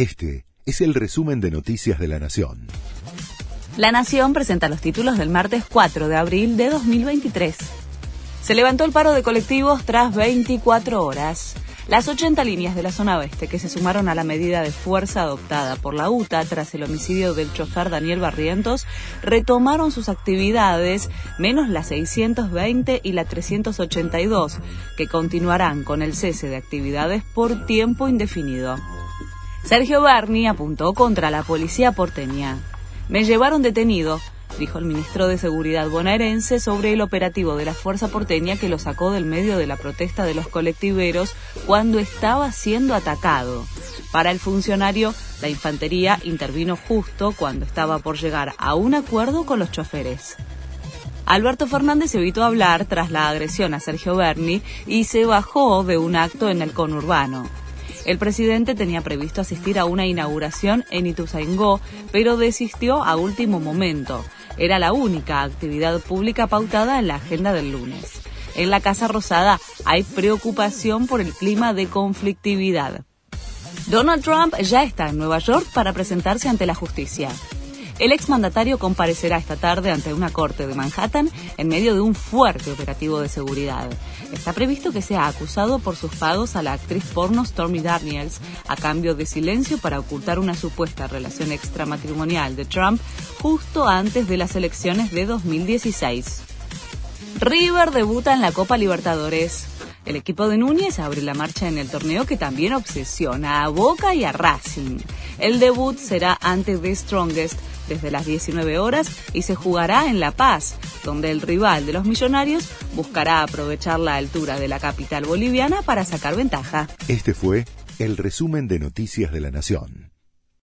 Este es el resumen de Noticias de la Nación. La Nación presenta los títulos del martes 4 de abril de 2023. Se levantó el paro de colectivos tras 24 horas. Las 80 líneas de la zona oeste que se sumaron a la medida de fuerza adoptada por la UTA tras el homicidio del chofer Daniel Barrientos retomaron sus actividades, menos la 620 y la 382, que continuarán con el cese de actividades por tiempo indefinido. Sergio Berni apuntó contra la policía porteña. Me llevaron detenido, dijo el ministro de Seguridad bonaerense sobre el operativo de la Fuerza Porteña que lo sacó del medio de la protesta de los colectiveros cuando estaba siendo atacado. Para el funcionario, la infantería intervino justo cuando estaba por llegar a un acuerdo con los choferes. Alberto Fernández evitó hablar tras la agresión a Sergio Berni y se bajó de un acto en el conurbano. El presidente tenía previsto asistir a una inauguración en Ituzaingó, pero desistió a último momento. Era la única actividad pública pautada en la agenda del lunes. En la Casa Rosada hay preocupación por el clima de conflictividad. Donald Trump ya está en Nueva York para presentarse ante la justicia. El exmandatario comparecerá esta tarde ante una corte de Manhattan en medio de un fuerte operativo de seguridad. Está previsto que sea acusado por sus pagos a la actriz porno Stormy Daniels a cambio de silencio para ocultar una supuesta relación extramatrimonial de Trump justo antes de las elecciones de 2016. River debuta en la Copa Libertadores. El equipo de Núñez abre la marcha en el torneo que también obsesiona a Boca y a Racing. El debut será ante The Strongest desde las 19 horas y se jugará en La Paz, donde el rival de los millonarios buscará aprovechar la altura de la capital boliviana para sacar ventaja. Este fue el resumen de Noticias de la Nación.